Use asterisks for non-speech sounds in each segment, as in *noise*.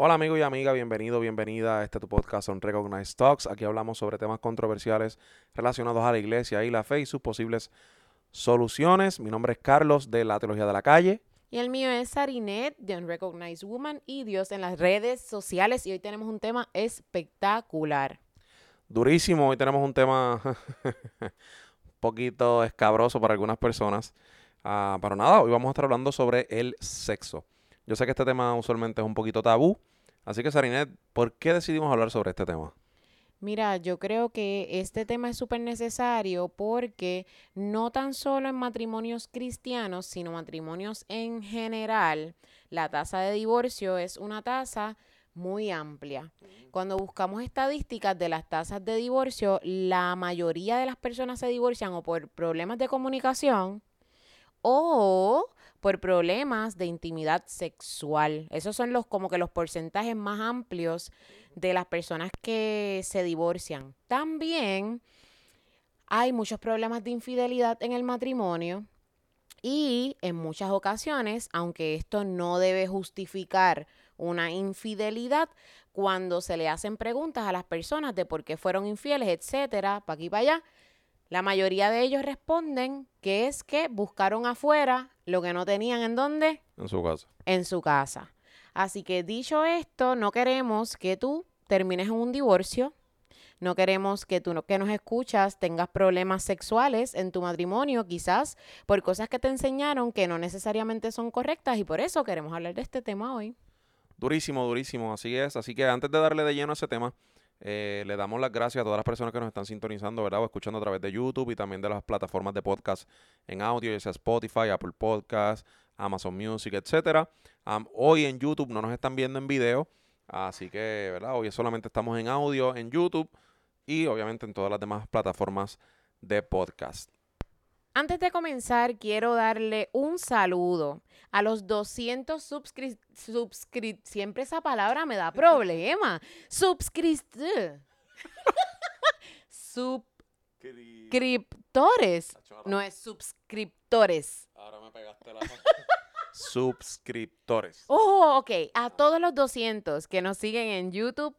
Hola amigo y amiga, bienvenido, bienvenida a este tu podcast on Recognized Talks. Aquí hablamos sobre temas controversiales relacionados a la iglesia y la fe y sus posibles soluciones. Mi nombre es Carlos de la Teología de la Calle. Y el mío es Sarinet de Unrecognized Woman y Dios en las redes sociales. Y hoy tenemos un tema espectacular. Durísimo, hoy tenemos un tema un *laughs* poquito escabroso para algunas personas. Ah, pero nada, hoy vamos a estar hablando sobre el sexo. Yo sé que este tema usualmente es un poquito tabú, así que Sarinet, ¿por qué decidimos hablar sobre este tema? Mira, yo creo que este tema es súper necesario porque no tan solo en matrimonios cristianos, sino matrimonios en general, la tasa de divorcio es una tasa muy amplia. Cuando buscamos estadísticas de las tasas de divorcio, la mayoría de las personas se divorcian o por problemas de comunicación o por problemas de intimidad sexual. Esos son los como que los porcentajes más amplios de las personas que se divorcian. También hay muchos problemas de infidelidad en el matrimonio y en muchas ocasiones, aunque esto no debe justificar una infidelidad, cuando se le hacen preguntas a las personas de por qué fueron infieles, etcétera, para aquí para allá, la mayoría de ellos responden que es que buscaron afuera lo que no tenían en dónde? En su casa. En su casa. Así que dicho esto, no queremos que tú termines en un divorcio. No queremos que tú que nos escuchas tengas problemas sexuales en tu matrimonio, quizás por cosas que te enseñaron que no necesariamente son correctas y por eso queremos hablar de este tema hoy. Durísimo, durísimo, así es. Así que antes de darle de lleno a ese tema, eh, le damos las gracias a todas las personas que nos están sintonizando, ¿verdad? O escuchando a través de YouTube y también de las plataformas de podcast en audio, ya sea Spotify, Apple Podcast, Amazon Music, etcétera. hoy en YouTube no nos están viendo en video, así que, ¿verdad? Hoy solamente estamos en audio en YouTube y obviamente en todas las demás plataformas de podcast. Antes de comenzar, quiero darle un saludo a los 200 suscriptores. Siempre esa palabra me da *laughs* problema. Subscriptores. *laughs* Subscriptores. No es suscriptores. Ahora me pegaste la *laughs* Subscriptores. Oh, ok. A todos los 200 que nos siguen en YouTube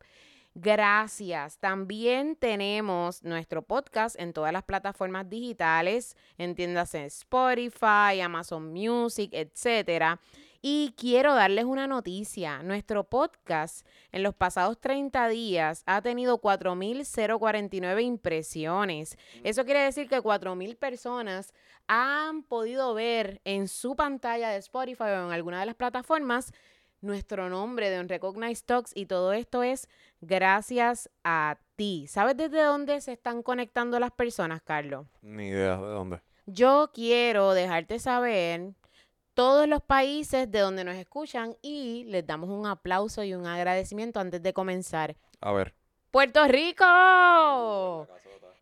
Gracias. También tenemos nuestro podcast en todas las plataformas digitales, entiéndase Spotify, Amazon Music, etcétera. Y quiero darles una noticia. Nuestro podcast en los pasados 30 días ha tenido 4.049 impresiones. Eso quiere decir que 4.000 personas han podido ver en su pantalla de Spotify o en alguna de las plataformas nuestro nombre de Unrecognized Talks y todo esto es gracias a ti. ¿Sabes desde dónde se están conectando las personas, Carlos? Ni idea de dónde. Yo quiero dejarte saber todos los países de donde nos escuchan y les damos un aplauso y un agradecimiento antes de comenzar. A ver. Puerto Rico.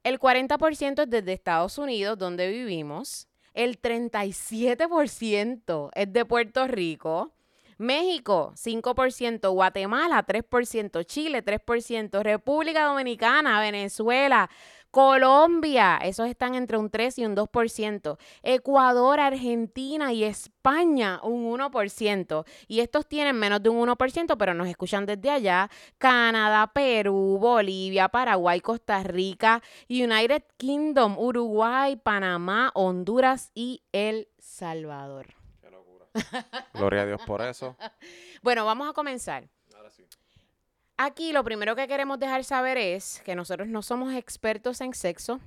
El 40% es desde Estados Unidos, donde vivimos. El 37% es de Puerto Rico. México, 5%, Guatemala, 3%, Chile, 3%, República Dominicana, Venezuela, Colombia, esos están entre un 3 y un 2%. Ecuador, Argentina y España, un 1%. Y estos tienen menos de un 1%, pero nos escuchan desde allá. Canadá, Perú, Bolivia, Paraguay, Costa Rica, United Kingdom, Uruguay, Panamá, Honduras y El Salvador. Gloria a Dios por eso. *laughs* Bueno, vamos a comenzar. Aquí lo primero que queremos dejar saber es que nosotros no somos expertos en sexo.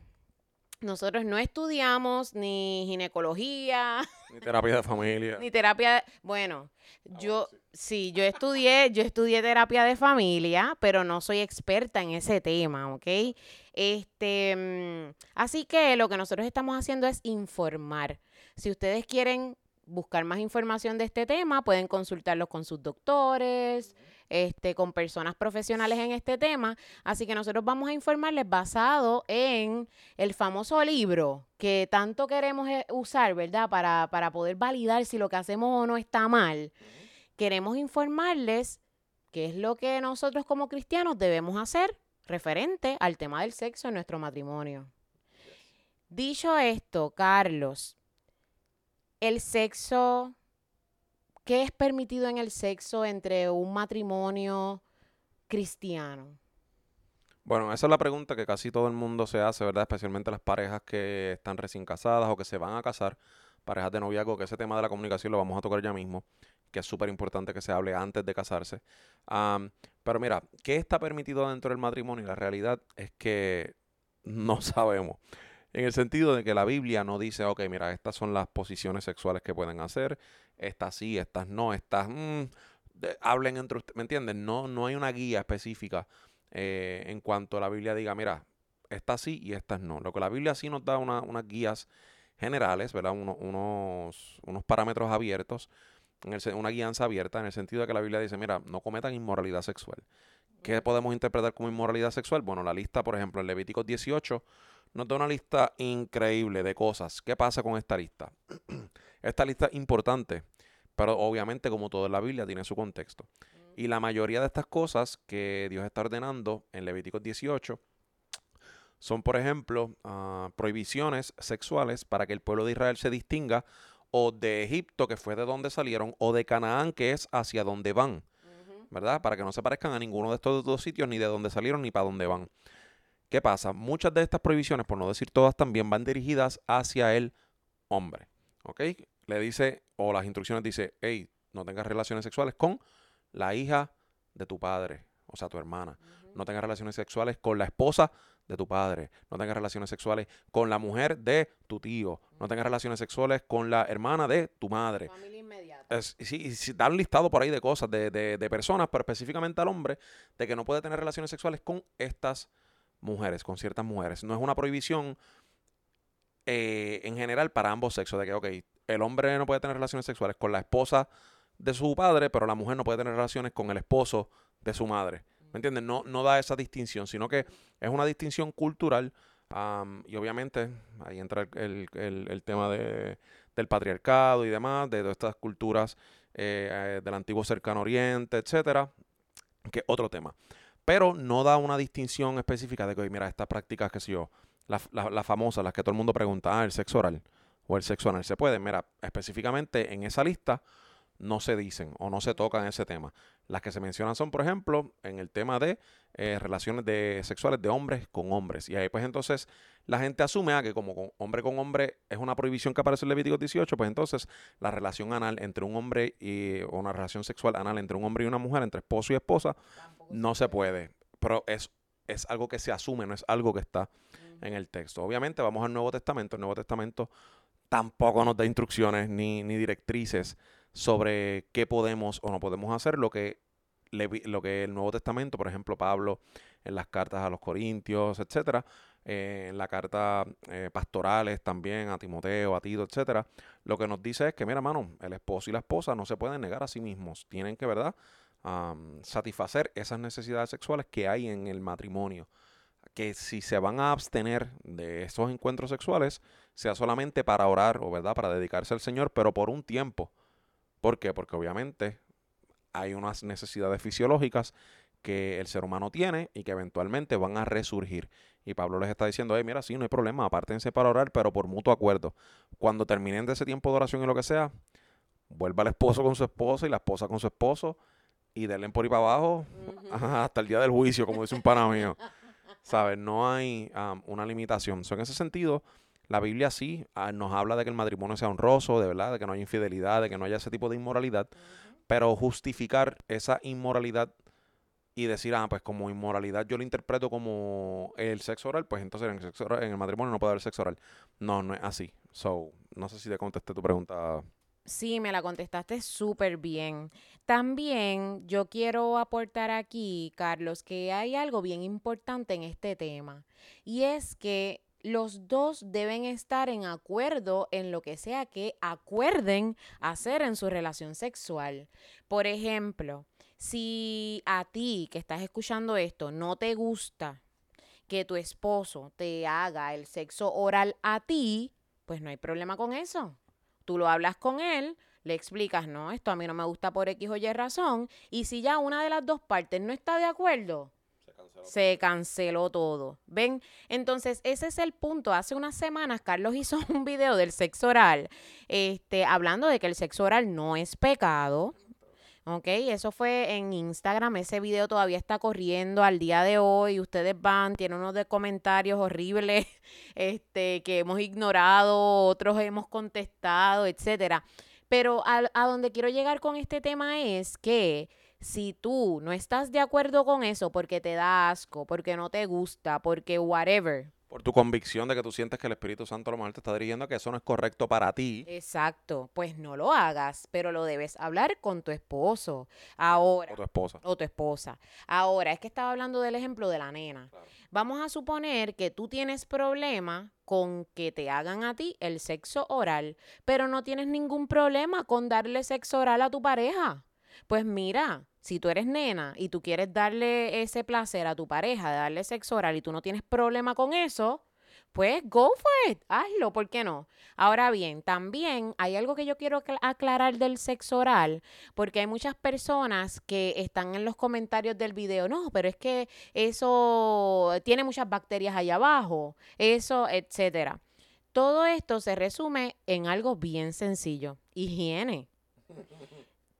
Nosotros no estudiamos ni ginecología. Ni terapia de familia. Ni terapia. Bueno, ah, yo sí. yo estudié, yo estudié terapia de familia, pero no soy experta en ese tema, ¿ok? Este, mm, así que lo que nosotros estamos haciendo es informar. Si ustedes quieren buscar más información de este tema, pueden consultarlo con sus doctores, este, con personas profesionales en este tema. Así que nosotros vamos a informarles basado en el famoso libro que tanto queremos eh, usar, ¿verdad? Para, para poder validar si lo que hacemos o no está mal. Queremos informarles qué es lo que nosotros como cristianos debemos hacer referente al tema del sexo en nuestro matrimonio. Dicho esto, Carlos, el sexo ¿qué es permitido en el sexo entre un matrimonio cristiano? Bueno, esa es la pregunta que casi todo el mundo se hace, ¿verdad? Especialmente las parejas que están recién casadas o que se van a casar, parejas de noviazgo, que ese tema de la comunicación lo vamos a tocar ya mismo, que es súper importante que se hable antes de casarse. pero mira, ¿qué está permitido dentro del matrimonio? La realidad es que no *laughs* sabemos. En el sentido de que la Biblia no dice, ok, mira, estas son las posiciones sexuales que pueden hacer, estas sí, estas no, estas... Mm, hablen entre ustedes, ¿me entienden? No, no hay una guía específica eh, en cuanto a la Biblia diga, mira, estas sí y estas no. Lo que la Biblia sí nos da unas guías generales, ¿verdad? unos, unos parámetros abiertos, en el, una guianza abierta en el sentido de que la Biblia dice, mira, no cometan inmoralidad sexual. ¿Qué podemos interpretar como inmoralidad sexual? Bueno, la lista, por ejemplo, en Levíticos 18 nos da una lista increíble de cosas. ¿Qué pasa con esta lista? *clears throat* esta lista es importante, pero obviamente como todo en la Biblia tiene su contexto. Y la mayoría de estas cosas que Dios está ordenando en Levíticos 18 son, por ejemplo, ah, prohibiciones sexuales para que el pueblo de Israel se distinga o de Egipto, que fue de donde salieron, o de Canaán, que es hacia donde van. ¿Verdad? Para que no se parezcan a ninguno de estos dos sitios, ni de dónde salieron, ni para dónde van. ¿Qué pasa? Muchas de estas prohibiciones, por no decir todas, también van dirigidas hacia el hombre. ¿Ok? Le dice, o las instrucciones dice, hey, no tengas relaciones sexuales con la hija de tu padre, o sea, tu hermana. No tengas relaciones sexuales con la esposa de tu padre. No tengas relaciones sexuales con la mujer de tu tío. No tengas relaciones sexuales con la hermana de tu madre. Familia inmediata. Sí, sí, da un listado por ahí de cosas, de, de, de, personas, pero específicamente al hombre, de que no puede tener relaciones sexuales con estas mujeres, con ciertas mujeres. No es una prohibición eh, en general para ambos sexos, de que, ok, el hombre no puede tener relaciones sexuales con la esposa de su padre, pero la mujer no puede tener relaciones con el esposo de su madre. ¿Me entiendes? No, no da esa distinción, sino que es una distinción cultural y obviamente ahí entra el, el, tema de, del patriarcado y demás, de todas estas culturas eh, eh, del antiguo cercano oriente, etcétera, que otro tema. Pero no da una distinción específica de que, mira, estas prácticas, que sé yo, las la, famosas, las que todo el mundo pregunta, ah, el sexo oral o el sexo anal, se puede. Mira, específicamente en esa lista no se dicen o no se tocan ese tema. Las que se mencionan son, por ejemplo, en el tema de eh, relaciones de, sexuales de hombres con hombres. Y ahí pues entonces la gente asume ah, que como hombre con hombre es una prohibición que aparece en Levítico 18, pues entonces la relación anal entre un hombre y o una relación sexual anal entre un hombre y una mujer, entre esposo y esposa, no se puede. Pero es, es algo que se asume, no es algo que está en el texto. Obviamente vamos al Nuevo Testamento. El Nuevo Testamento tampoco nos da instrucciones ni, ni directrices sobre qué podemos o no podemos hacer, lo que, lo que el Nuevo Testamento, por ejemplo, Pablo en las cartas a los Corintios, etcétera, eh, en la carta eh, pastorales también a Timoteo, a Tito, etcétera, lo que nos dice es que, mira, hermano, el esposo y la esposa no se pueden negar a sí mismos, tienen que, ¿verdad?, satisfacer esas necesidades sexuales que hay en el matrimonio. Que si se van a abstener de esos encuentros sexuales, sea solamente para orar o verdad, para dedicarse al Señor, pero por un tiempo, ¿Por qué? Porque obviamente hay unas necesidades fisiológicas que el ser humano tiene y que eventualmente van a resurgir. Y Pablo les está diciendo, hey, mira, sí, no hay problema, apártense para orar, pero por mutuo acuerdo. Cuando terminen de ese tiempo de oración y lo que sea, vuelva el esposo con su esposa y la esposa con su esposo y denle por ahí para abajo hasta el día del juicio, como dice un pana mío. ¿Sabes? No hay una limitación. en ese sentido, la Biblia sí ah, nos habla de que el matrimonio sea honroso, de verdad, de que no haya infidelidad, de que no haya ese tipo de inmoralidad, pero justificar esa inmoralidad y decir, ah, pues como inmoralidad yo lo interpreto como el sexo oral, pues entonces en el, sexo en el matrimonio no puede haber sexo oral. No, no es así. So, no sé si te contesté tu pregunta. Sí, me la contestaste súper bien. También yo quiero aportar aquí, Carlos, que hay algo bien importante en este tema. Y es que los dos deben estar en acuerdo en lo que sea que acuerden hacer en su relación sexual. Por ejemplo, si a ti que estás escuchando esto no te gusta que tu esposo te haga el sexo oral a ti, pues no hay problema con eso. Tú lo hablas con él, le explicas, no, esto a mí no me gusta por X o Y razón, y si ya una de las dos partes no está de acuerdo, se canceló todo. ¿Ven? Entonces, ese es el punto. Hace unas semanas Carlos *laughs* hizo un video del sexo oral, este, hablando de que el sexo oral no es pecado. ¿Ok? Eso fue en Instagram. Ese video todavía está corriendo al día de hoy. Ustedes van, tienen unos de comentarios horribles *laughs* este, que hemos ignorado, otros hemos contestado, etcétera. Pero a, a donde quiero llegar con este tema es que si tú no estás de acuerdo con eso porque te da asco, porque no te gusta, porque whatever, Por tu convicción de que tú sientes que el Espíritu Santo a lo mejor te está dirigiendo a que eso no es correcto para ti. exacto, pues no lo hagas, pero lo debes hablar con tu esposo. Ahora, O tu esposa. o tu esposa. Ahora, es que estaba hablando del ejemplo de la nena. Claro. Vamos a suponer que tú tienes problema con que te hagan a ti el sexo oral, pero no tienes ningún problema con darle sexo oral a tu pareja. Pues mira, si tú eres nena y tú quieres darle ese placer a tu pareja darle sexo oral y tú no tienes problema con eso, pues go for it, hazlo, ¿por qué no? Ahora bien, también hay algo que yo quiero acla- aclarar del sexo oral, porque hay muchas personas que están en los comentarios del video, no, pero es que eso tiene muchas bacterias allá abajo, eso, etcétera. Todo esto se resume en algo bien sencillo, higiene.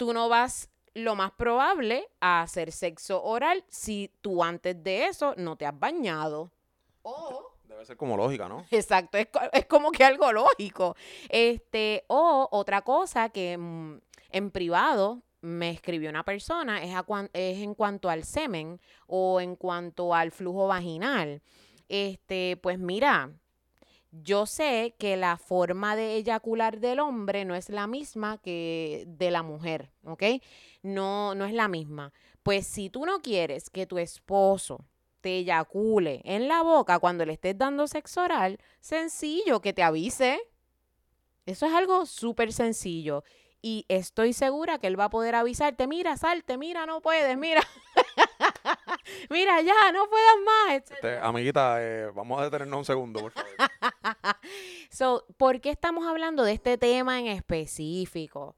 Tú no vas lo más probable a hacer sexo oral si tú antes de eso no te has bañado. O Debe ser como lógica, ¿no? Exacto, es, es como que algo lógico. Este, o otra cosa que mm, en privado me escribió una persona es, a cuan- es en cuanto al semen o en cuanto al flujo vaginal. Este, pues mira, yo sé que la forma de eyacular del hombre no es la misma que de la mujer, ¿ok? No, no es la misma. Pues si tú no quieres que tu esposo te eyacule en la boca cuando le estés dando sexo oral, sencillo, que te avise. Eso es algo súper sencillo. Y estoy segura que él va a poder avisarte, mira, salte, mira, no puedes, mira. *laughs* mira, ya, no puedas más. Este, amiguita, eh, vamos a detenernos un segundo, por favor. *laughs* So, ¿por qué estamos hablando de este tema en específico?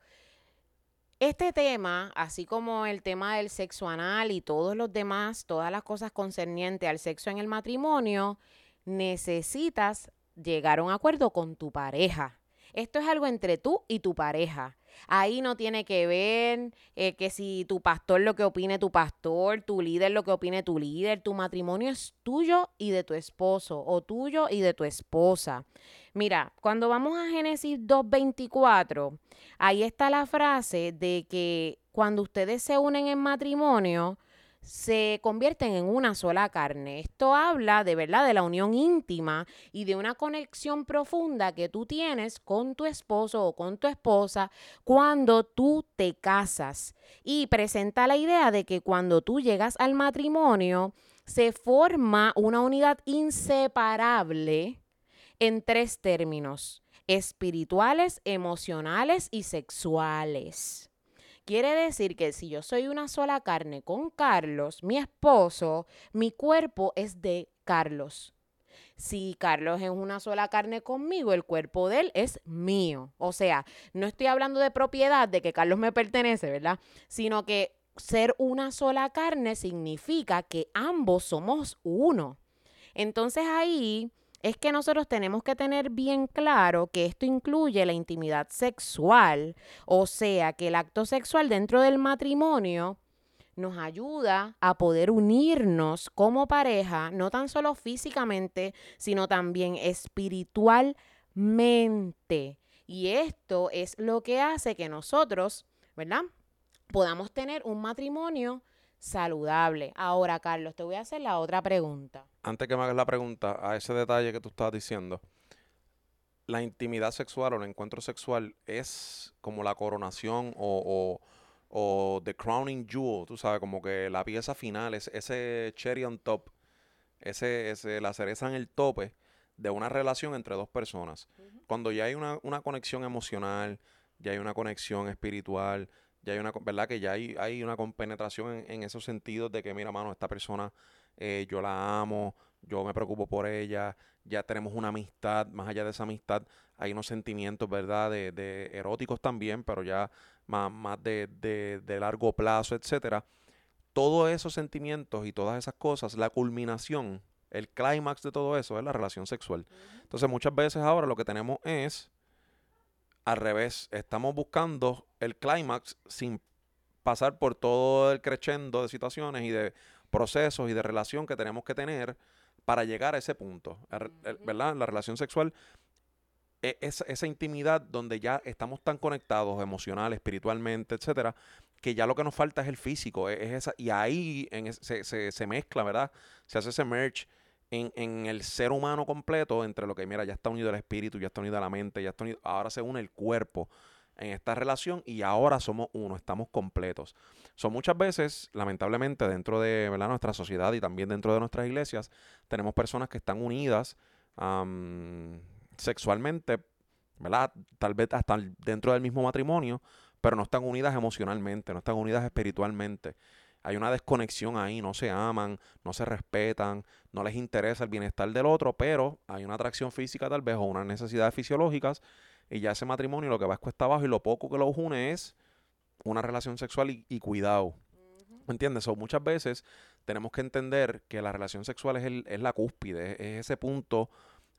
Este tema, así como el tema del sexo anal y todos los demás, todas las cosas concernientes al sexo en el matrimonio, necesitas llegar a un acuerdo con tu pareja. Esto es algo entre tú y tu pareja. Ahí no tiene que ver eh, que si tu pastor lo que opine tu pastor, tu líder lo que opine tu líder, tu matrimonio es tuyo y de tu esposo o tuyo y de tu esposa. Mira, cuando vamos a Génesis 2.24, ahí está la frase de que cuando ustedes se unen en matrimonio, se convierten en una sola carne. Esto habla de verdad de la unión íntima y de una conexión profunda que tú tienes con tu esposo o con tu esposa cuando tú te casas. Y presenta la idea de que cuando tú llegas al matrimonio, se forma una unidad inseparable en tres términos, espirituales, emocionales y sexuales. Quiere decir que si yo soy una sola carne con Carlos, mi esposo, mi cuerpo es de Carlos. Si Carlos es una sola carne conmigo, el cuerpo de él es mío. O sea, no estoy hablando de propiedad, de que Carlos me pertenece, ¿verdad? Sino que ser una sola carne significa que ambos somos uno. Entonces ahí es que nosotros tenemos que tener bien claro que esto incluye la intimidad sexual, o sea, que el acto sexual dentro del matrimonio nos ayuda a poder unirnos como pareja, no tan solo físicamente, sino también espiritualmente. Y esto es lo que hace que nosotros, ¿verdad? Podamos tener un matrimonio saludable. Ahora, Carlos, te voy a hacer la otra pregunta. Antes que me hagas la pregunta, a ese detalle que tú estabas diciendo, la intimidad sexual o el encuentro sexual es como la coronación o, o, o the crowning jewel, tú sabes, como que la pieza final, es, ese cherry on top, ese, ese, la cereza en el tope de una relación entre dos personas. Cuando ya hay una, una conexión emocional, ya hay una conexión espiritual, ya hay una, ¿verdad? Que ya hay, hay una compenetración en, en esos sentidos de que, mira, mano, esta persona eh, yo la amo, yo me preocupo por ella, ya tenemos una amistad, más allá de esa amistad hay unos sentimientos, ¿verdad? De, de eróticos también, pero ya más, más de, de, de largo plazo, etcétera. todos esos sentimientos y todas esas cosas, la culminación, el clímax de todo eso es la relación sexual. Entonces muchas veces ahora lo que tenemos es al revés, estamos buscando el clímax sin pasar por todo el crescendo de situaciones y de procesos y de relación que tenemos que tener para llegar a ese punto, ¿verdad? La relación sexual e, es esa intimidad donde ya estamos tan conectados emocional, espiritualmente, etcétera, que ya lo que nos falta es el físico, e, es, esa, y ahí en se, se, se, mezcla, ¿verdad? Se hace ese merge en, en, el ser humano completo entre lo que, mira, ya está unido el espíritu, ya está unido la mente, ya está unido, ahora se une el cuerpo en esta relación y ahora somos uno, estamos completos. Son muchas veces, lamentablemente, dentro de nuestra sociedad y también dentro de nuestras iglesias, tenemos personas que están unidas sexualmente, ¿verdad? Tal vez hasta dentro del mismo matrimonio, pero no están unidas emocionalmente, no están unidas espiritualmente. Hay una desconexión ahí, no se aman, no se respetan, no les interesa el bienestar del otro, pero hay una atracción física tal vez o unas necesidades fisiológicas y ya ese matrimonio lo que va es cuesta abajo y lo poco que lo une es una relación sexual y, cuidado. ¿Me entiendes? O muchas veces tenemos que entender que la relación sexual es, el, es la cúspide, es ese punto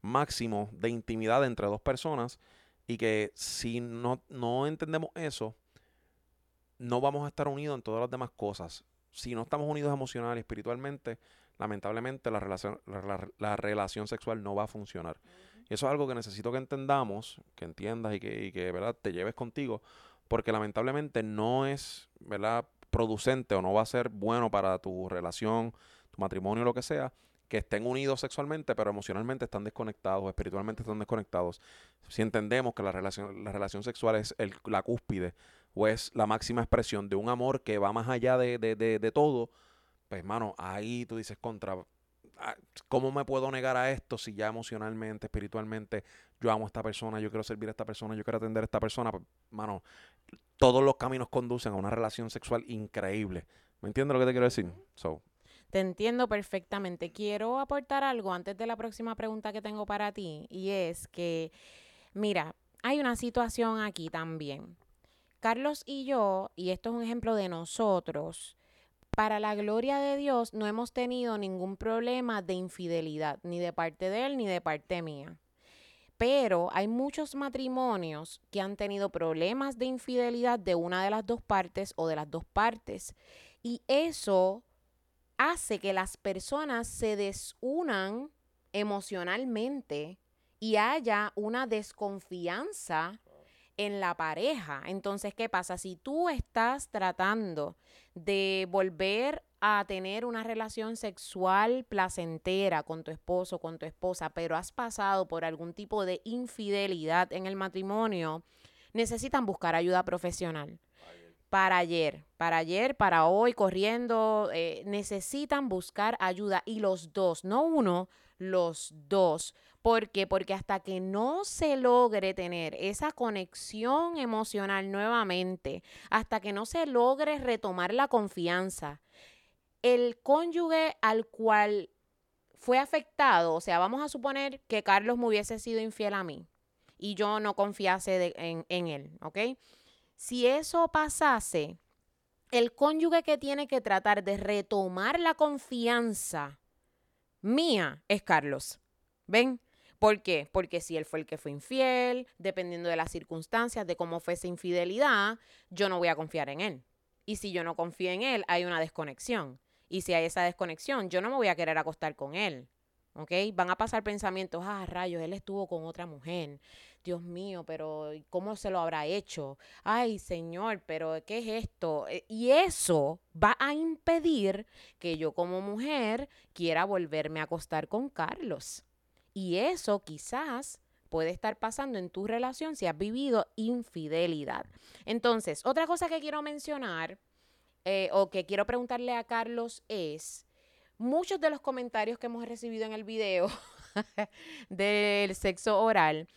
máximo de intimidad entre dos personas y que si no, no entendemos eso, no vamos a estar unidos en todas las demás cosas. Si no estamos unidos emocional y espiritualmente, lamentablemente la relación, la, relación sexual no va a funcionar. Y eso es algo que necesito que entendamos, que entiendas y que, y que ¿verdad? te lleves contigo, porque lamentablemente no es ¿verdad? producente o no va a ser bueno para tu relación, tu matrimonio, lo que sea, que estén unidos sexualmente, pero emocionalmente están desconectados, espiritualmente están desconectados. Si entendemos que la relación, la relación sexual es el, la cúspide o es la máxima expresión de un amor que va más allá de, de, de, todo, pues hermano, ahí tú dices contra, ¿cómo me puedo negar a esto si ya emocionalmente, espiritualmente, yo amo a esta persona, yo quiero servir a esta persona, yo quiero atender a esta persona? Pues, mano, todos los caminos conducen a una relación sexual increíble. ¿Me entiendes lo que te quiero decir? So, te entiendo perfectamente. Quiero aportar algo antes de la próxima pregunta que tengo para ti y es que, mira, hay una situación aquí también. Carlos y yo, y esto es un ejemplo de nosotros, para la gloria de Dios no hemos tenido ningún problema de infidelidad, ni de parte de él ni de parte mía. Pero hay muchos matrimonios que han tenido problemas de infidelidad de una de las dos partes o de las dos partes. Y eso hace que las personas se desunan emocionalmente y haya una desconfianza en la pareja. Entonces, ¿qué pasa? Si tú estás tratando de volver a tener una relación sexual placentera con tu esposo, con tu esposa, pero has pasado por algún tipo de infidelidad en el matrimonio, necesitan buscar ayuda profesional para ayer, para ayer, para hoy, corriendo, eh, necesitan buscar ayuda y los dos, no uno, los dos. ¿Por qué? Porque hasta que no se logre tener esa conexión emocional nuevamente, hasta que no se logre retomar la confianza, el cónyuge al cual fue afectado, o sea, vamos a suponer que Carlos me hubiese sido infiel a mí y yo no confiase en, en él, ¿ok? Si eso pasase, el cónyuge que tiene que tratar de retomar la confianza mía es Carlos. ¿Ven? ¿Por qué? Porque si él fue el que fue infiel, dependiendo de las circunstancias, de cómo fue esa infidelidad, yo no voy a confiar en él. Y si yo no confío en él, hay una desconexión. Y si hay esa desconexión, yo no me voy a querer acostar con él. ¿Ok? Van a pasar pensamientos, ah, rayos, él estuvo con otra mujer. Dios mío, pero ¿cómo se lo habrá hecho? Ay, Señor, pero ¿qué es esto? Eh, y eso va a impedir que yo como mujer quiera volverme a acostar con Carlos. Y eso quizás puede estar pasando en tu relación si has vivido infidelidad. Entonces, otra cosa que quiero mencionar eh, o que quiero preguntarle a Carlos es, muchos de los comentarios que hemos recibido en el video *laughs* del sexo oral,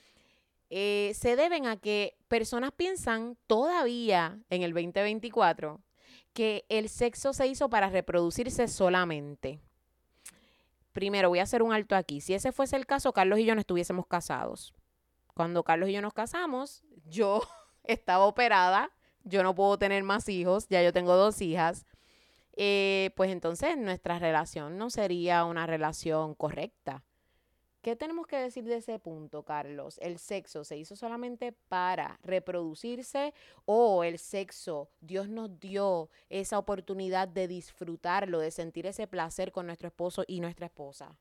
eh, se deben a que personas piensan todavía en el 2024 que el sexo se hizo para reproducirse solamente. Primero, voy a hacer un alto aquí. Si ese fuese el caso, Carlos y yo no estuviésemos casados. Cuando Carlos y yo nos casamos, yo *laughs* estaba operada, yo no puedo tener más hijos, ya yo tengo dos hijas. eh, pues entonces nuestra relación no sería una relación correcta. ¿Qué tenemos que decir de ese punto, Carlos? ¿El sexo se hizo solamente para reproducirse o el sexo, Dios nos dio esa oportunidad de disfrutarlo, de sentir ese placer con nuestro esposo y nuestra esposa?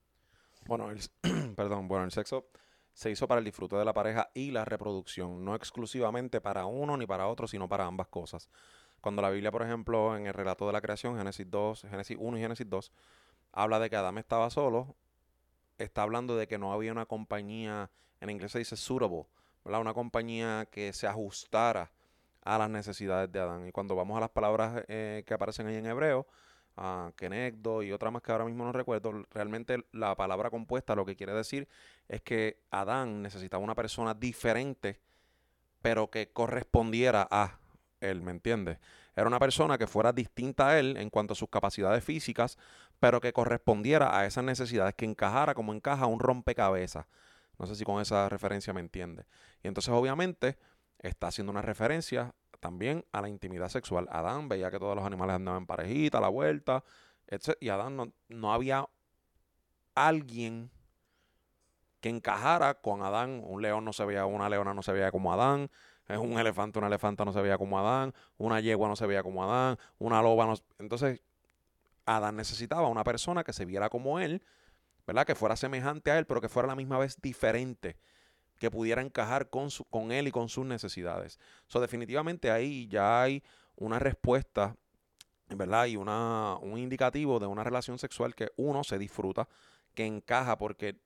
Bueno, el, *clears throat* perdón, bueno, el sexo se hizo para el disfrute de la pareja y la reproducción, no exclusivamente para uno ni para otro, sino para ambas cosas. Cuando la Biblia, por ejemplo, en el relato de la creación, Génesis 2, Génesis 1 y Génesis 2, habla de que Adán estaba solo, está hablando de que no había una compañía, en inglés se dice suitable. Una compañía que se ajustara a las necesidades de Adán. Y cuando vamos a las palabras eh, que aparecen ahí en hebreo, uh, Kenegdo y otra más que ahora mismo no recuerdo, realmente la palabra compuesta lo que quiere decir es que Adán necesitaba una persona diferente, pero que correspondiera a él, ¿me entiendes? Era una persona que fuera distinta a él en cuanto a sus capacidades físicas, pero que correspondiera a esas necesidades, que encajara como encaja un rompecabezas. No sé si con esa referencia me entiende. Y entonces obviamente está haciendo una referencia también a la intimidad sexual. Adán veía que todos los animales andaban en parejita, a la vuelta, etc. Y Adán no, no había alguien que encajara con Adán. Un león no se veía, una leona no se veía como Adán. Un elefante, una elefanta no se veía como Adán. Una yegua no se veía como Adán. Una loba no. Entonces, Adán necesitaba una persona que se viera como él, ¿verdad? Que fuera semejante a él, pero que fuera a la misma vez diferente. Que pudiera encajar con, su, con él y con sus necesidades. So, definitivamente ahí ya hay una respuesta, ¿verdad? Y una, un indicativo de una relación sexual que uno se disfruta, que encaja porque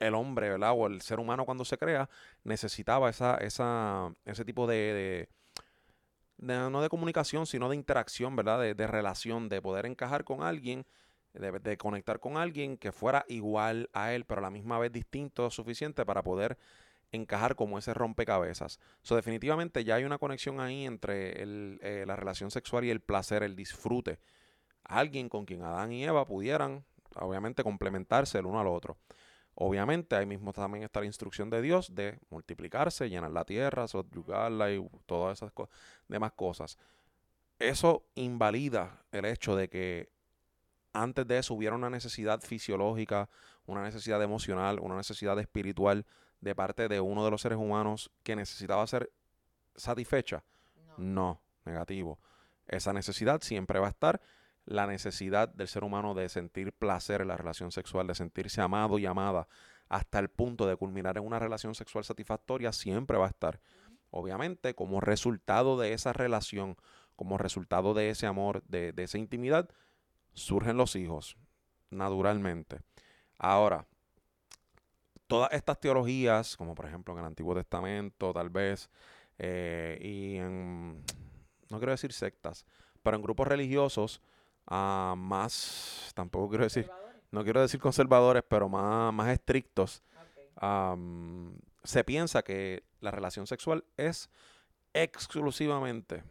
el hombre, ¿verdad? O el ser humano cuando se crea, necesitaba esa, esa, ese tipo de, de, no de comunicación, sino de interacción, ¿verdad? De, de relación, de poder encajar con alguien, de, de, conectar con alguien que fuera igual a él, pero a la misma vez distinto, suficiente para poder encajar como ese rompecabezas. So, definitivamente ya hay una conexión ahí entre eh, la relación sexual y el placer, el disfrute. Alguien con quien Adán y Eva pudieran, obviamente, complementarse el uno al otro. Obviamente, ahí mismo también está la instrucción de Dios de multiplicarse, llenar la tierra, subyugarla y todas esas demás cosas. Eso invalida el hecho de que antes de eso hubiera una necesidad fisiológica, una necesidad emocional, una necesidad espiritual de parte de uno de los seres humanos que necesitaba ser satisfecha. No, no negativo. Esa necesidad siempre va a estar la necesidad del ser humano de sentir placer en la relación sexual, de sentirse amado y amada, hasta el punto de culminar en una relación sexual satisfactoria, siempre va a estar. Obviamente, como resultado de esa relación, como resultado de ese amor, de, de esa intimidad, surgen los hijos, naturalmente. Ahora, todas estas teologías, como por ejemplo en el Antiguo Testamento, tal vez, eh, y en, no quiero decir sectas, pero en grupos religiosos, uh, más, tampoco quiero decir, no quiero decir conservadores, pero más, más estrictos, okay. um, se piensa que la relación sexual es exclusivamente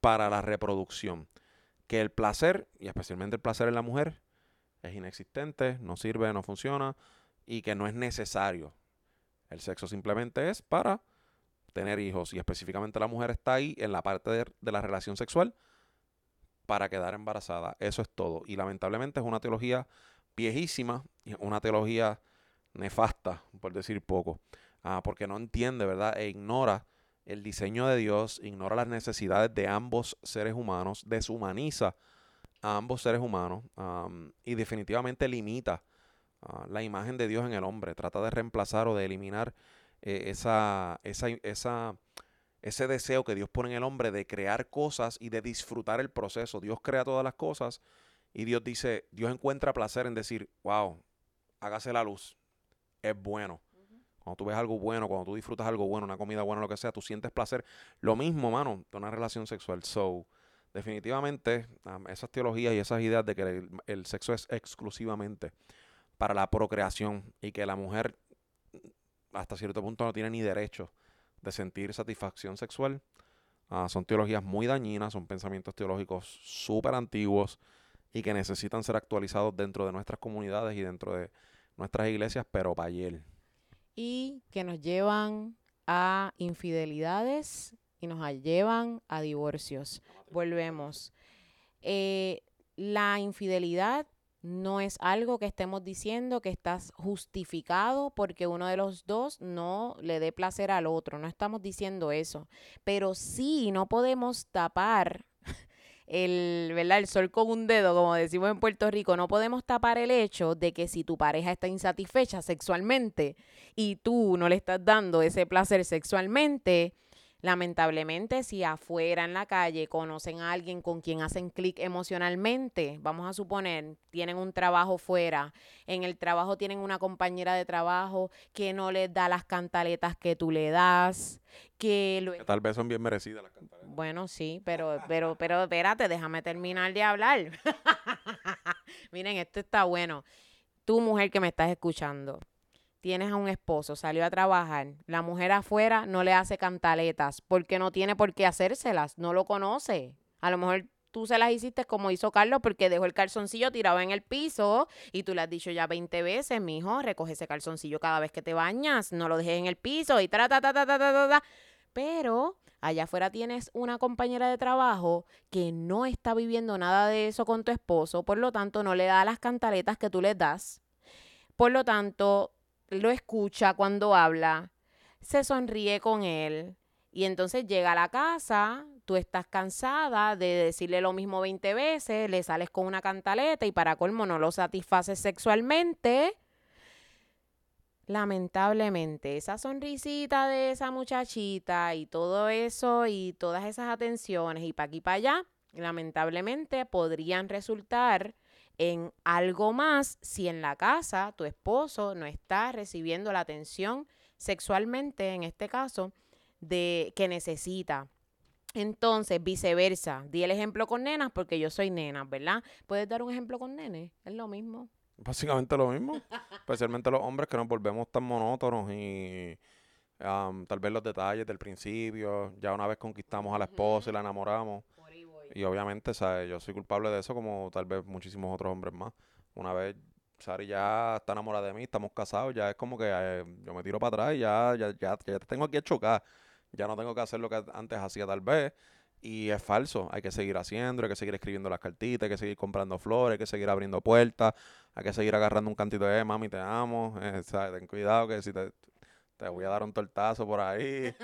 para la reproducción. Que el placer, y especialmente el placer en la mujer, es inexistente, no sirve, no funciona y que no es necesario. El sexo simplemente es para tener hijos y específicamente la mujer está ahí en la parte de, de la relación sexual para quedar embarazada. Eso es todo. Y lamentablemente es una teología viejísima, una teología nefasta, por decir poco, ah, porque no entiende, ¿verdad? E ignora el diseño de Dios, ignora las necesidades de ambos seres humanos, deshumaniza a ambos seres humanos um, y definitivamente limita uh, la imagen de Dios en el hombre, trata de reemplazar o de eliminar eh, esa, esa ese deseo que Dios pone en el hombre de crear cosas y de disfrutar el proceso. Dios crea todas las cosas y Dios dice, Dios encuentra placer en decir, wow, hágase la luz, es bueno. Cuando tú ves algo bueno, cuando tú disfrutas algo bueno, una comida buena, lo que sea, tú sientes placer. Lo mismo, mano, de una relación sexual. So, definitivamente, esas teologías y esas ideas de que el, el sexo es exclusivamente para la procreación y que la mujer hasta cierto punto no tiene ni derecho de sentir satisfacción sexual. Uh, son teologías muy dañinas, son pensamientos teológicos súper antiguos y que necesitan ser actualizados dentro de nuestras comunidades y dentro de nuestras iglesias, pero para ayer. Y que nos llevan a infidelidades y nos llevan a divorcios. Volvemos. eh, la infidelidad no es algo que estemos diciendo que estás justificado porque uno de los dos no le dé placer al otro. No estamos diciendo eso. Pero sí no podemos tapar *laughs* el, ¿verdad? el sol con un dedo, como decimos en Puerto Rico. No podemos tapar el hecho de que si tu pareja está insatisfecha sexualmente y tú no le estás dando ese placer sexualmente, Lamentablemente, si afuera en la calle conocen a alguien con quien hacen clic emocionalmente, vamos a suponer, tienen un trabajo fuera, en el trabajo tienen una compañera de trabajo que no les da las cantaletas que tú le das, que, que tal vez son bien merecidas las cantaletas. Bueno, sí, pero, pero, pero espérate, déjame terminar de hablar. *laughs* Miren, esto está bueno. Tú, mujer que me estás escuchando, tienes a un esposo, salió a trabajar, la mujer afuera no le hace cantaletas porque no tiene por qué hacérselas, no lo conoce. A lo mejor tú se las hiciste como hizo Carlos porque dejó el calzoncillo tirado en el piso y tú le has dicho ya 20 veces, mi hijo, recoge ese calzoncillo cada vez que te bañas, no lo dejes en el piso y ta ta ta ta ta ta ta. Pero allá afuera tienes una compañera de trabajo que no está viviendo nada de eso con tu esposo, por lo tanto no le da las cantaletas que tú le das. Por lo tanto, lo escucha cuando habla, se sonríe con él y entonces llega a la casa, tú estás cansada de decirle lo mismo 20 veces, le sales con una cantaleta y para colmo no lo satisfaces sexualmente. Lamentablemente, esa sonrisita de esa muchachita y todo eso y todas esas atenciones y pa' aquí para allá, lamentablemente podrían resultar en algo más si en la casa tu esposo no está recibiendo la atención sexualmente, en este caso, de que necesita. Entonces, viceversa, di el ejemplo con nenas porque yo soy nena, ¿verdad? ¿Puedes dar un ejemplo con nenes? Es lo mismo. Básicamente lo mismo, especialmente los hombres que nos volvemos tan monótonos y tal vez los detalles del principio, ya una vez conquistamos a la esposa y la enamoramos, y obviamente, ¿sabes? Yo soy culpable de eso como tal vez muchísimos otros hombres más. Una vez Sari ya está enamorada de mí, estamos casados, ya es como que eh, yo me tiro para atrás y ya, ya, ya, ya te tengo a chocar. Ya no tengo que hacer lo que antes hacía tal vez. Y es falso, hay que seguir haciendo, hay que seguir escribiendo las cartitas, hay que seguir comprando flores, hay que seguir abriendo puertas, hay que seguir agarrando un cantito de, mami, te amo, eh, ten cuidado que si te, te voy a dar un tortazo por ahí.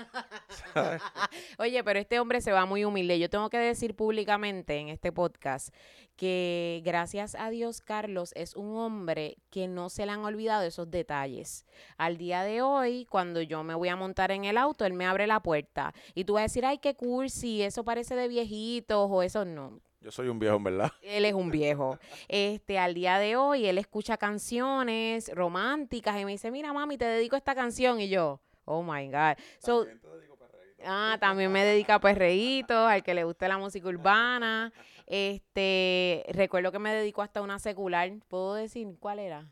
*laughs* Oye, pero este hombre se va muy humilde. Yo tengo que decir públicamente en este podcast que gracias a Dios Carlos es un hombre que no se le han olvidado esos detalles. Al día de hoy, cuando yo me voy a montar en el auto, él me abre la puerta y tú vas a decir, ay, qué cursi, eso parece de viejitos o eso no. Yo soy un viejo, ¿verdad? *laughs* Él es un viejo. Este, al día de hoy, él escucha canciones románticas y me dice, mira, mami, te dedico esta canción. Y yo, oh my God. So, también te dedico Ah, también me dedica a perreitos, al que le guste la música urbana. Este, recuerdo que me dedico hasta una secular. ¿Puedo decir cuál era?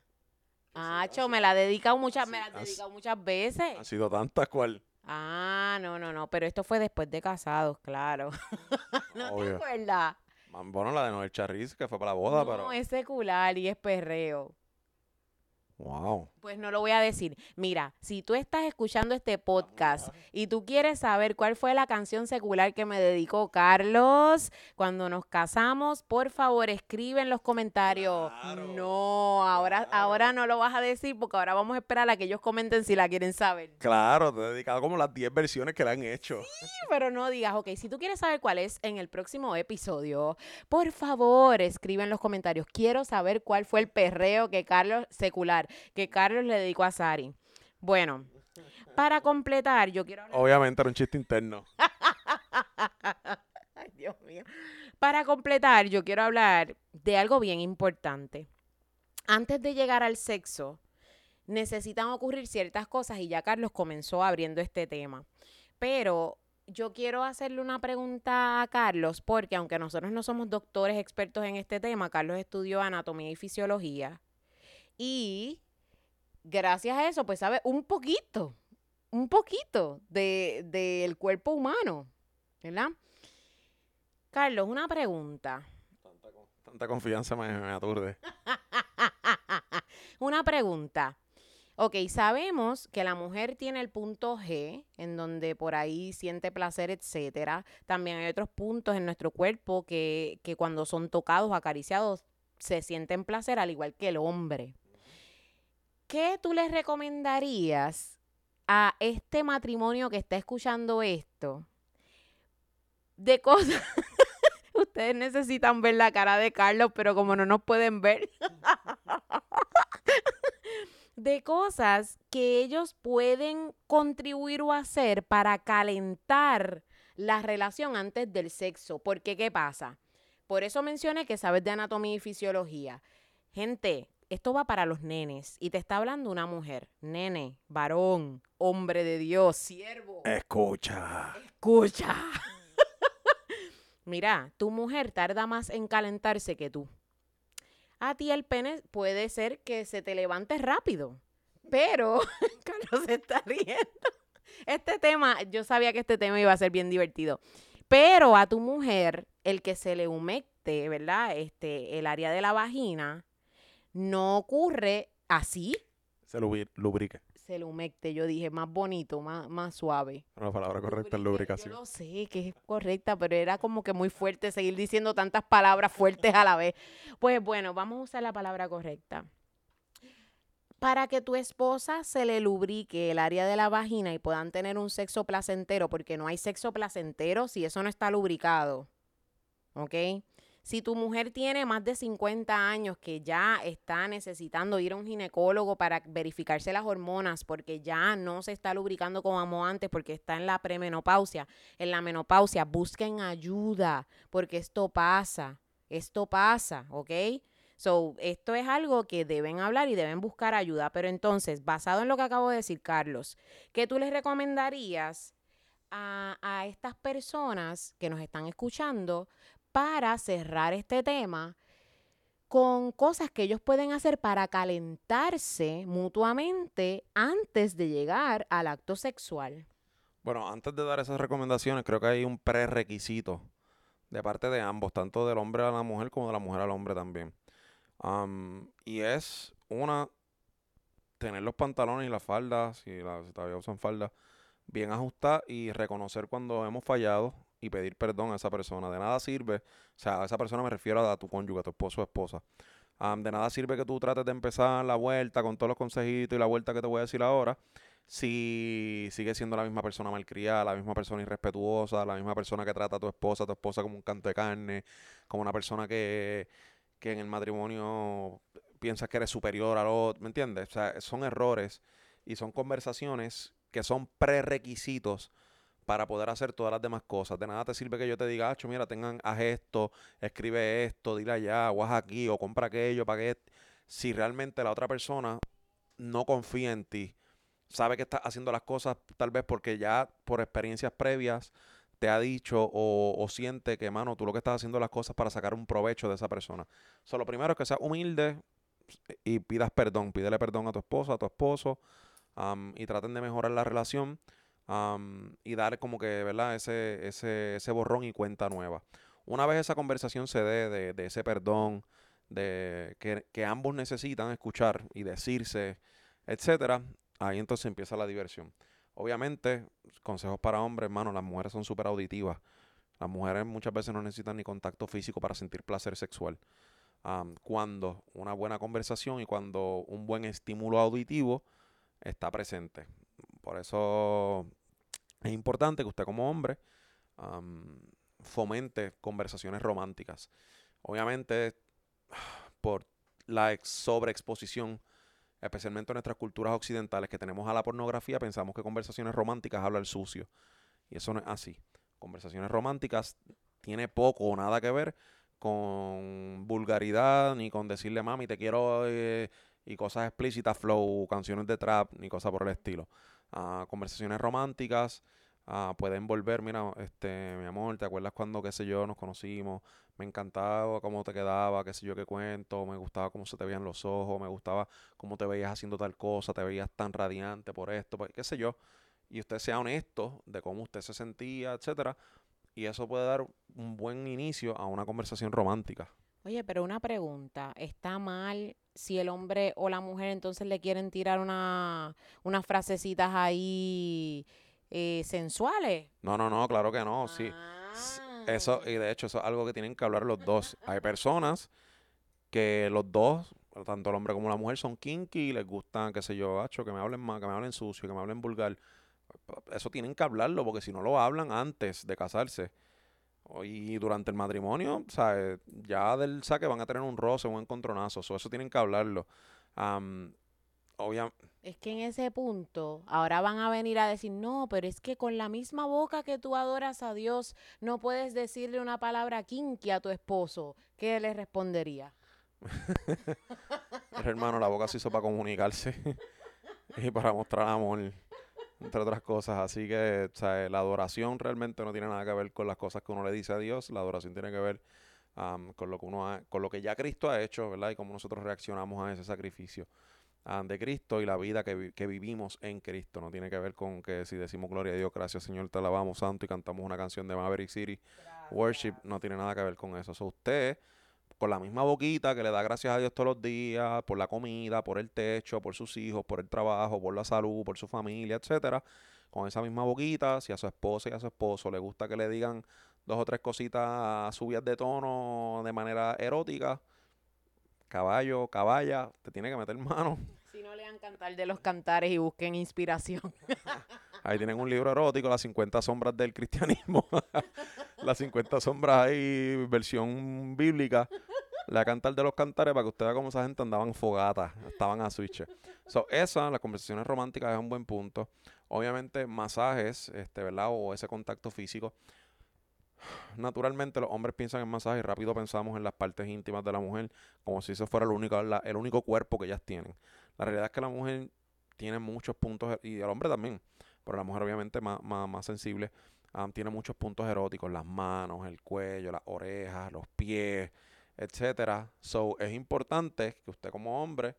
Ah, cho, me la he dedicado muchas, me la he dedicado muchas veces. Ha sido tantas cual. Ah, no, no, no, pero esto fue después de casados, claro. *laughs* ¿No te acuerdas? Bueno, la de Noel Charriz, que fue para la boda, pero... No, es secular y es perreo. Wow. Pues no lo voy a decir. Mira, si tú estás escuchando este podcast y tú quieres saber cuál fue la canción secular que me dedicó Carlos cuando nos casamos, por favor escribe en los comentarios. no, ahora, ahora no lo vas a decir porque ahora vamos a esperar a que ellos comenten si la quieren saber. Claro, te he dedicado como las 10 versiones que le han hecho. Sí, pero no digas, ok, si tú quieres saber cuál es en el próximo episodio, por favor escribe en los comentarios. Quiero saber cuál fue el perreo que Carlos secular que Carlos le dedicó a Sari. Bueno, para completar, yo quiero Obviamente era un chiste interno. *laughs* Ay, Dios mío. Para completar, yo quiero hablar de algo bien importante. Antes de llegar al sexo, necesitan ocurrir ciertas cosas y ya Carlos comenzó abriendo este tema. Pero yo quiero hacerle una pregunta a Carlos porque aunque nosotros no somos doctores expertos en este tema, Carlos estudió anatomía y fisiología y gracias a eso, pues sabe un poquito, un poquito del de, cuerpo humano, ¿verdad? Carlos, una pregunta. Tanta, confianza me, me aturde. *laughs* una pregunta. Ok, sabemos que la mujer tiene el punto G, en donde por ahí siente placer, etcétera. También hay otros puntos en nuestro cuerpo que, que cuando son tocados, acariciados, se sienten placer, al igual que el hombre. ¿Qué tú les recomendarías a este matrimonio que está escuchando esto? De cosas. *laughs* Ustedes necesitan ver la cara de Carlos, pero como no nos pueden ver. *laughs* de cosas que ellos pueden contribuir o hacer para calentar la relación antes del sexo. Porque, ¿qué pasa? Por eso mencioné que sabes de anatomía y fisiología. Gente, esto va para los nenes y te está hablando una mujer, nene, varón, hombre de Dios, siervo. Escucha. Escucha. *laughs* Mira, tu mujer tarda más en calentarse que tú a ti el pene puede ser que se te levante rápido. Pero, *laughs* Carlos se está riendo. Este tema, yo sabía que este tema iba a ser bien divertido. Pero a tu mujer, el que se le humecte, ¿verdad? Este, el área de la vagina, no ocurre así. Se lubrica se lo humecte, yo dije, más bonito, más, más suave. La palabra correcta es lubricación. Yo lo sé que es correcta, pero era como que muy fuerte seguir diciendo tantas palabras fuertes a la vez. Pues bueno, vamos a usar la palabra correcta. Para que tu esposa se le lubrique el área de la vagina y puedan tener un sexo placentero, porque no hay sexo placentero si eso no está lubricado. ¿Ok? Si tu mujer tiene más de 50 años que ya está necesitando ir a un ginecólogo para verificarse las hormonas porque ya no se está lubricando como antes porque está en la premenopausia, en la menopausia, busquen ayuda porque esto pasa, esto pasa, ¿ok? So, esto es algo que deben hablar y deben buscar ayuda. Pero entonces, basado en lo que acabo de decir, Carlos, ¿qué tú les recomendarías a, a estas personas que nos están escuchando para cerrar este tema con cosas que ellos pueden hacer para calentarse mutuamente antes de llegar al acto sexual. Bueno, antes de dar esas recomendaciones, creo que hay un prerequisito de parte de ambos, tanto del hombre a la mujer como de la mujer al hombre también. y es una, tener los pantalones y las faldas, si, si todavía usan faldas, bien ajustadas y reconocer cuando hemos fallado y pedir perdón a esa persona. De nada sirve, o sea, a esa persona me refiero a, tu cónyuge, a tu esposo o esposa. de nada sirve que tú trates de empezar la vuelta con todos los consejitos y la vuelta que te voy a decir ahora si sigue siendo la misma persona malcriada, la misma persona irrespetuosa, la misma persona que trata a tu esposa, a tu esposa como un canto de carne, como una persona que, que en el matrimonio piensas que eres superior al otro, ¿me entiendes? O sea, son errores y son conversaciones que son prerequisitos para poder hacer todas las demás cosas. De nada te sirve que yo te diga, Acho, mira, tengan, haz esto, escribe esto, dile allá, o haz aquí, o compra aquello, para que... Si realmente la otra persona no confía en ti, sabe que estás haciendo las cosas tal vez porque ya por experiencias previas te ha dicho o, siente que, mano, tú lo que estás haciendo las cosas para sacar un provecho de esa persona. So, lo primero es que seas humilde y pidas perdón. Pídele perdón a tu esposa, a tu esposo y traten de mejorar la relación y dar como que, ¿verdad? Ese, ese, ese borrón y cuenta nueva. Una vez esa conversación se dé de, ese perdón, de que, ambos necesitan escuchar y decirse, etcétera, ahí entonces empieza la diversión. Obviamente, consejos para hombres, hermano, las mujeres son súper auditivas. Las mujeres muchas veces no necesitan ni contacto físico para sentir placer sexual. cuando una buena conversación y cuando un buen estímulo auditivo está presente. Por eso es importante que usted como hombre fomente conversaciones románticas. Obviamente, por la sobreexposición, especialmente en nuestras culturas occidentales que tenemos a la pornografía, pensamos que conversaciones románticas habla el sucio. Y eso no es así. Conversaciones románticas tiene poco o nada que ver con vulgaridad, ni con decirle mami te quiero eh, y cosas explícitas, flow, canciones de trap, ni cosas por el estilo conversaciones románticas, pueden volver, mira, este, mi amor, ¿te acuerdas cuando, qué sé yo, nos conocimos? Me encantaba cómo te quedaba, qué sé yo, qué cuento, me gustaba cómo se te veían los ojos, me gustaba cómo te veías haciendo tal cosa, te veías tan radiante por esto, pues, qué sé yo. Y usted sea honesto de cómo usted se sentía, etcétera. Y eso puede dar un buen inicio a una conversación romántica. Oye, pero una pregunta, ¿está mal si el hombre o la mujer entonces le quieren tirar una, unas frasecitas ahí eh, sensuales? No, no, no, claro que no, sí. Eso, y de hecho, eso es algo que tienen que hablar los dos. *laughs* Hay personas que los dos, tanto el hombre como la mujer, son kinky y les gustan, qué sé yo, hacho, que me hablen mal, que me hablen sucio, que me hablen vulgar. Eso tienen que hablarlo, porque si no lo hablan antes de casarse y durante el matrimonio, ¿sabes? Ya del saque van a tener un roce, un encontronazo. so, eso tienen que hablarlo. Am, obvia- Es que en ese punto, ahora van a venir a decir, no, pero es que con la misma boca que tú adoras a Dios, no puedes decirle una palabra kinky a tu esposo. ¿Qué le respondería? *laughs* Hermano, la boca se hizo para comunicarse *laughs* y para mostrar amor, entre otras cosas. Así que, o sea, la adoración realmente no tiene nada que ver con las cosas que uno le dice a Dios. La adoración tiene que ver con lo que uno ha- con lo que ya Cristo ha hecho, ¿verdad? Y cómo nosotros reaccionamos a ese sacrificio de Cristo y la vida que, vi- que vivimos en Cristo. No tiene que ver con que si decimos gloria a Dios, gracias Señor, te alabamos santo y cantamos una canción de Maverick City Worship, no tiene nada que ver con eso. So, usted con la misma boquita que le da gracias a Dios todos los días, por la comida, por el techo, por sus hijos, por el trabajo, por la salud, por su familia, etcétera, con esa misma boquita, si a su esposa y a su esposo le gusta que le digan dos o tres cositas subidas de tono de manera erótica, caballo, caballa, te tiene que meter mano. Si no lean cantar de los cantares y busquen inspiración. *laughs* Ahí tienen un libro erótico, Las 50 sombras del cristianismo. *laughs* Las 50 sombras ahí, versión bíblica. La cantar de los cantares para que usted vea cómo esa gente andaban fogatas, estaban a switch. So, esa, las conversaciones románticas es un buen punto. Obviamente, masajes, este, ¿verdad? O ese contacto físico. Naturalmente, los hombres piensan en masajes y rápido pensamos en las partes íntimas de la mujer, como si eso fuera el único, la- el único cuerpo que ellas tienen. La realidad es que la mujer tiene muchos puntos, y el hombre también, pero la mujer obviamente más, más, más sensible, tiene muchos puntos eróticos, las manos, el cuello, las orejas, los pies, etcétera. So, es importante que usted como hombre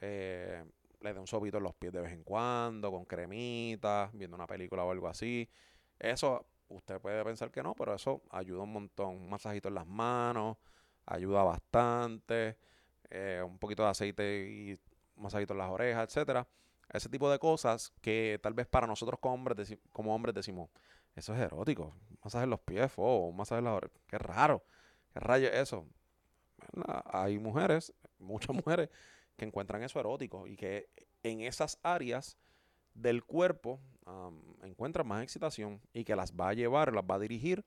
eh, le dé un sobito en los pies de vez en cuando, con cremitas, viendo una película o algo así. Eso, usted puede pensar que no, pero eso ayuda un montón. Un masajito en las manos, ayuda bastante. eh, un poquito de aceite y masajito en las orejas, etcétera. Ese tipo de cosas que tal vez para nosotros como hombres, como hombres decimos, eso es erótico. Masaje en los pies, o un masaje en las. Qué raro. ¿Qué rayo es eso? Hay mujeres, muchas *laughs* mujeres, que encuentran eso erótico y que en esas áreas del cuerpo am, encuentran más excitación y que las va a llevar, las va a dirigir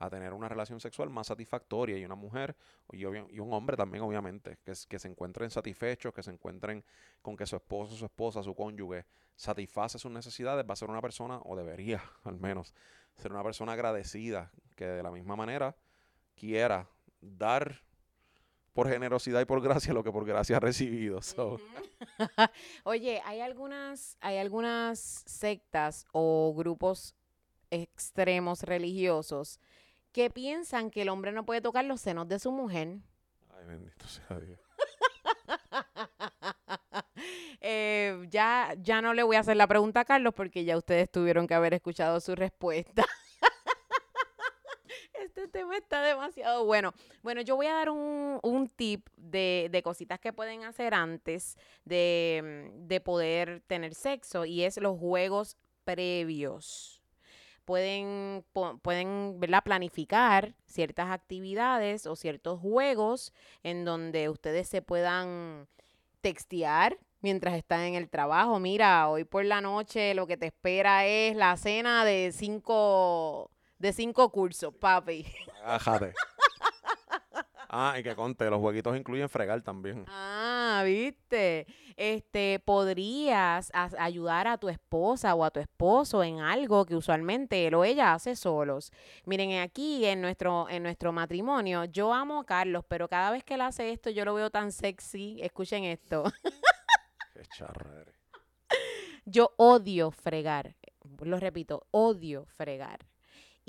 a tener una relación sexual más satisfactoria y una mujer y, un hombre también obviamente que, se encuentren satisfechos, que se encuentren con que su esposo, su esposa, su cónyuge satisface sus necesidades, va a ser una persona, o debería *laughs* al menos, ser una persona agradecida, que de la misma manera quiera dar por generosidad y por gracia lo que por gracia ha recibido. *laughs* Oye, hay algunas, hay algunas sectas o grupos extremos religiosos que piensan que el hombre no puede tocar los senos de su mujer. Ay, bendito sea Dios. *laughs* Eh, ya, ya no le voy a hacer la pregunta a Carlos porque ya ustedes tuvieron que haber escuchado su respuesta. *laughs* Este tema está demasiado bueno. Bueno, yo voy a dar un, un tip de, de cositas que pueden hacer antes de, de poder tener sexo y es los juegos previos. Pueden, pueden ¿verdad? planificar ciertas actividades o ciertos juegos en donde ustedes se puedan textear mientras están en el trabajo. Mira, hoy por la noche lo que te espera es la cena de cinco, de cinco cursos, papi. Agájate. Ah, y que conte, los jueguitos incluyen fregar también. Ah, viste. Este, podrías as- ayudar a tu esposa o a tu esposo en algo que usualmente él o ella hace solos. Miren, aquí en nuestro, en nuestro matrimonio, yo amo a Carlos, pero cada vez que él hace esto, yo lo veo tan sexy. Escuchen esto. *laughs* Qué charra eres. Yo odio fregar. Lo repito, odio fregar.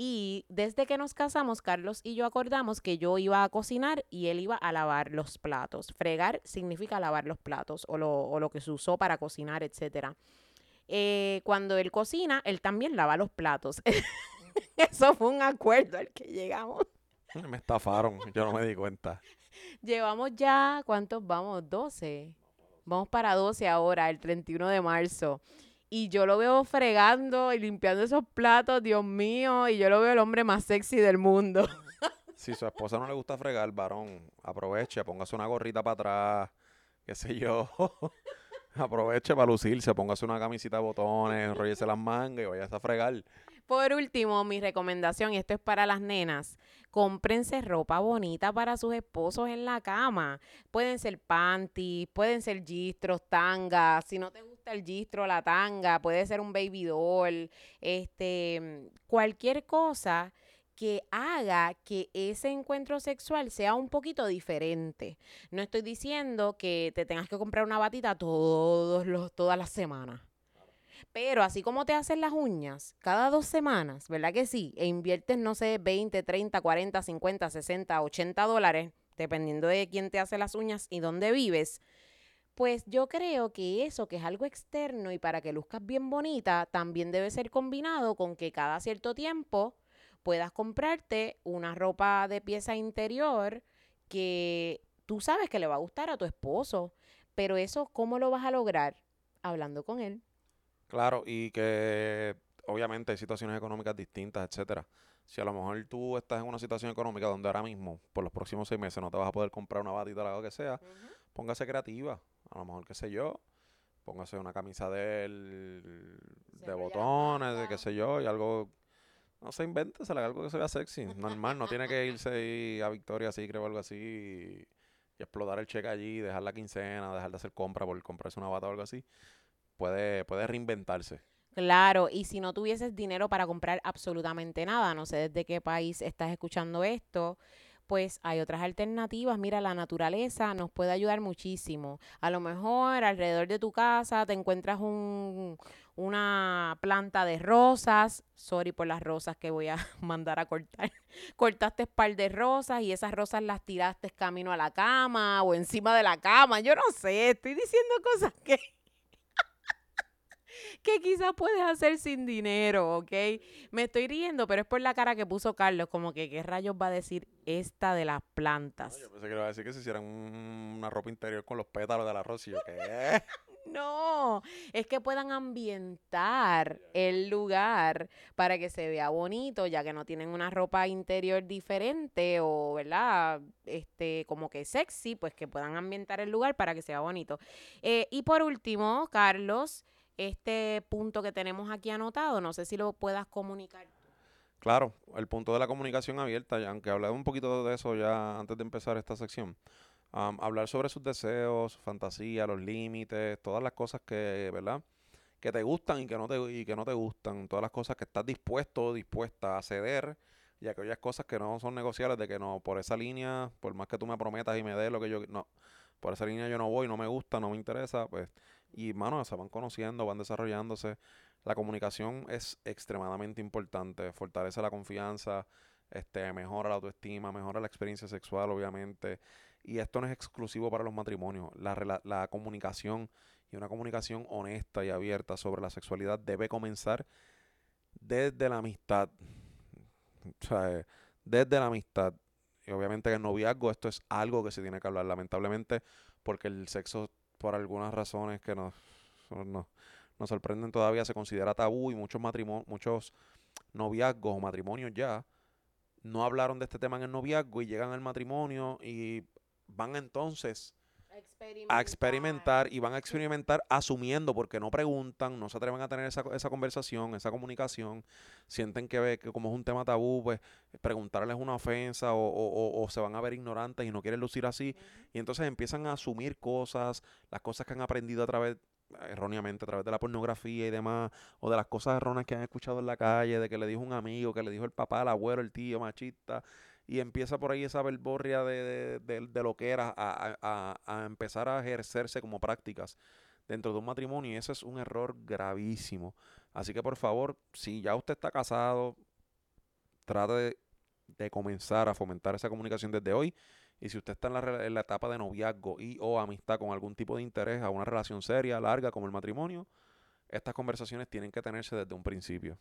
Y desde que nos casamos, Carlos y yo acordamos que yo iba a cocinar y él iba a lavar los platos. Fregar significa lavar los platos o lo, o lo que se usó para cocinar, etcétera. Eh, cuando él cocina, él también lava los platos. *laughs* Eso fue un acuerdo al que llegamos. *laughs* Me estafaron, yo no me di cuenta. Llevamos ya, ¿cuántos vamos? 12. Vamos para 12 ahora, el 31 de marzo. Y yo lo veo fregando y limpiando esos platos, Dios mío, y yo lo veo el hombre más sexy del mundo. *laughs* Si su esposa no le gusta fregar, varón, aproveche, póngase una gorrita para atrás, qué sé yo. *laughs* aproveche para lucirse, póngase una camisita de botones, enrollese las mangas y vayas a fregar. Por último, mi recomendación, y esto es para las nenas, cómprense ropa bonita para sus esposos en la cama. Pueden ser panties, pueden ser gistros, tangas. Si no te gusta el gistro, la tanga, puede ser un baby doll, este, cualquier cosa que haga que ese encuentro sexual sea un poquito diferente. No estoy diciendo que te tengas que comprar una batita todos los, todas las semanas. Pero así como te hacen las uñas cada dos semanas, ¿verdad que sí? E inviertes, no sé, 20, 30, 40, 50, 60, 80 dólares, dependiendo de quién te hace las uñas y dónde vives. Pues yo creo que eso, que es algo externo y para que luzcas bien bonita, también debe ser combinado con que cada cierto tiempo puedas comprarte una ropa de pieza interior que tú sabes que le va a gustar a tu esposo. Pero eso, ¿cómo lo vas a lograr? Hablando con él. Claro, y que obviamente hay situaciones económicas distintas, etcétera. Si a lo mejor tú estás en una situación económica donde ahora mismo, por los próximos seis meses, no te vas a poder comprar una batita o lo que sea, póngase creativa. A lo mejor, qué sé yo, póngase una camisa de, de botones, de qué sé yo, y algo no se le algo que se vea sexy. Normal, no tiene que irse a Victoria así, creo, algo así. Y, explotar el cheque allí, dejar la quincena, dejar de hacer compra por comprarse una bata o algo así. Puede, puede reinventarse. Claro, y si no tuvieses dinero para comprar absolutamente nada, no sé desde qué país estás escuchando esto, pues hay otras alternativas. Mira, la naturaleza nos puede ayudar muchísimo. A lo mejor alrededor de tu casa te encuentras un, una planta de rosas. Sorry por las rosas que voy a *laughs* mandar a cortar. Cortaste par de rosas y esas rosas las tiraste camino a la cama o encima de la cama. Yo no sé, estoy diciendo cosas que *laughs* que quizás puedes hacer sin dinero, ¿ok? Me estoy riendo, pero es por la cara que puso Carlos, como que qué rayos va a decir esta de las plantas. yo pensé que iba a decir que se hicieran una ropa interior con los pétalos del arroz y yo, ¿qué? *laughs* No, es que puedan ambientar el lugar para que se vea bonito, ya que no tienen una ropa interior diferente o, ¿verdad? Este, como que sexy, pues que puedan ambientar el lugar para que sea bonito. Eh, y por último, Carlos, este punto que tenemos aquí anotado, no sé si lo puedas comunicar. Claro, el punto de la comunicación abierta, aunque hablé un poquito de eso ya antes de empezar esta sección. hablar sobre sus deseos, fantasía, los límites, todas las cosas que, ¿verdad? Que te gustan y que no te, y que no te gustan, todas las cosas que estás dispuesto o dispuesta a ceder y aquellas cosas que no son negociables, de que no, por esa línea, por más que tú me prometas y me des lo que yo, no, por esa línea yo no voy, no me gusta, no me interesa, pues y, mano, se van conociendo, van desarrollándose. La comunicación es extremadamente importante. Fortalece la confianza, este, mejora la autoestima, mejora la experiencia sexual, obviamente. Y esto no es exclusivo para los matrimonios. La, la comunicación y una comunicación honesta y abierta sobre la sexualidad debe comenzar desde la amistad. O sea, desde la amistad. Y obviamente en el noviazgo esto es algo que se tiene que hablar, lamentablemente, porque el sexo por algunas razones que nos, nos, sorprenden todavía, se considera tabú y muchos matrimonios, muchos noviazgos o matrimonios ya no hablaron de este tema en el noviazgo y llegan al matrimonio y van entonces a experimentar. y van a experimentar asumiendo porque no preguntan, no se atreven a tener esa, esa conversación, esa comunicación, sienten que, que como es un tema tabú, pues preguntarles una ofensa o, o, se van a ver ignorantes y no quieren lucir así. Y entonces empiezan a asumir cosas, las cosas que han aprendido a través erróneamente a través de la pornografía y demás, o de las cosas erróneas que han escuchado en la calle, de que le dijo un amigo, que le dijo el papá, el abuelo, el tío, machista, y empieza por ahí esa verborria de, de, lo que era a, a, empezar a ejercerse como prácticas dentro de un matrimonio y ese es un error gravísimo. Así que por favor, si ya usted está casado, trate de, comenzar a fomentar esa comunicación desde hoy. Y si usted está en la, en la etapa de noviazgo y o amistad con algún tipo de interés a una relación seria, larga como el matrimonio, estas conversaciones tienen que tenerse desde un principio.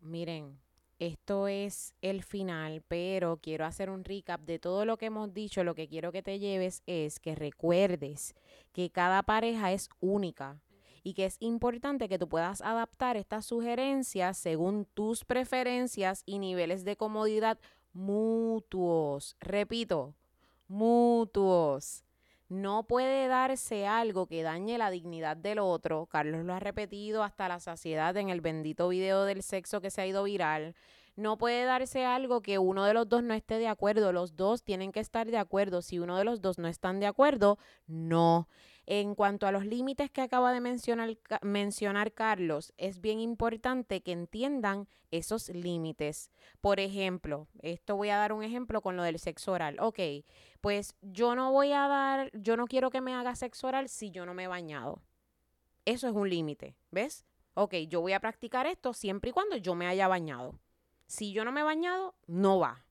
Miren, esto es el final, pero quiero hacer un recap de todo lo que hemos dicho. Lo que quiero que te lleves es que recuerdes que cada pareja es única y que es importante que tú puedas adaptar estas sugerencias según tus preferencias y niveles de comodidad mutuos. Repito, mutuos. No puede darse algo que dañe la dignidad del otro. Carlos lo ha repetido hasta la saciedad en el bendito video del sexo que se ha ido viral. No puede darse algo que uno de los dos no esté de acuerdo. Los dos tienen que estar de acuerdo. Si uno de los dos no están de acuerdo, no. En cuanto a los límites que acaba de mencionar, mencionar Carlos, es bien importante que entiendan esos límites. Por ejemplo, esto voy a dar un ejemplo con lo del sexo oral. Ok, pues yo no voy a dar, yo no quiero que me haga sexo oral si yo no me he bañado. Eso es un límite, ¿ves? Ok, yo voy a practicar esto siempre y cuando yo me haya bañado. Si yo no me he bañado, no va.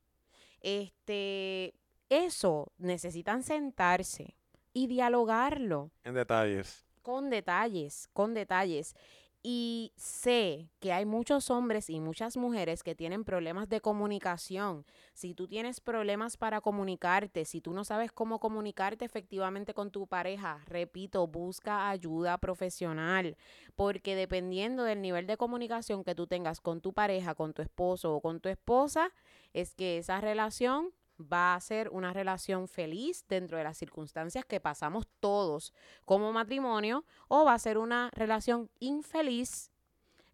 Este, eso necesitan sentarse y dialogarlo. En detalles. Con detalles, con detalles. Y sé que hay muchos hombres y muchas mujeres que tienen problemas de comunicación. Si tú tienes problemas para comunicarte, si tú no sabes cómo comunicarte efectivamente con tu pareja, repito, busca ayuda profesional, porque dependiendo del nivel de comunicación que tú tengas con tu pareja, con tu esposo o con tu esposa, es que esa relación va a ser una relación feliz dentro de las circunstancias que pasamos todos como matrimonio o va a ser una relación infeliz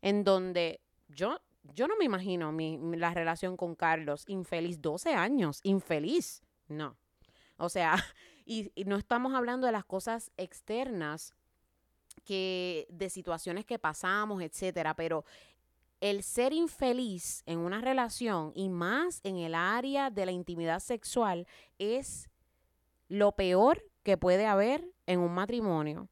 en donde yo, yo no me imagino mi, la relación con Carlos infeliz 12 años, infeliz, no. O sea, *laughs* y, no estamos hablando de las cosas externas que de situaciones que pasamos, etcétera, pero el ser infeliz en una relación y más en el área de la intimidad sexual es lo peor que puede haber en un matrimonio.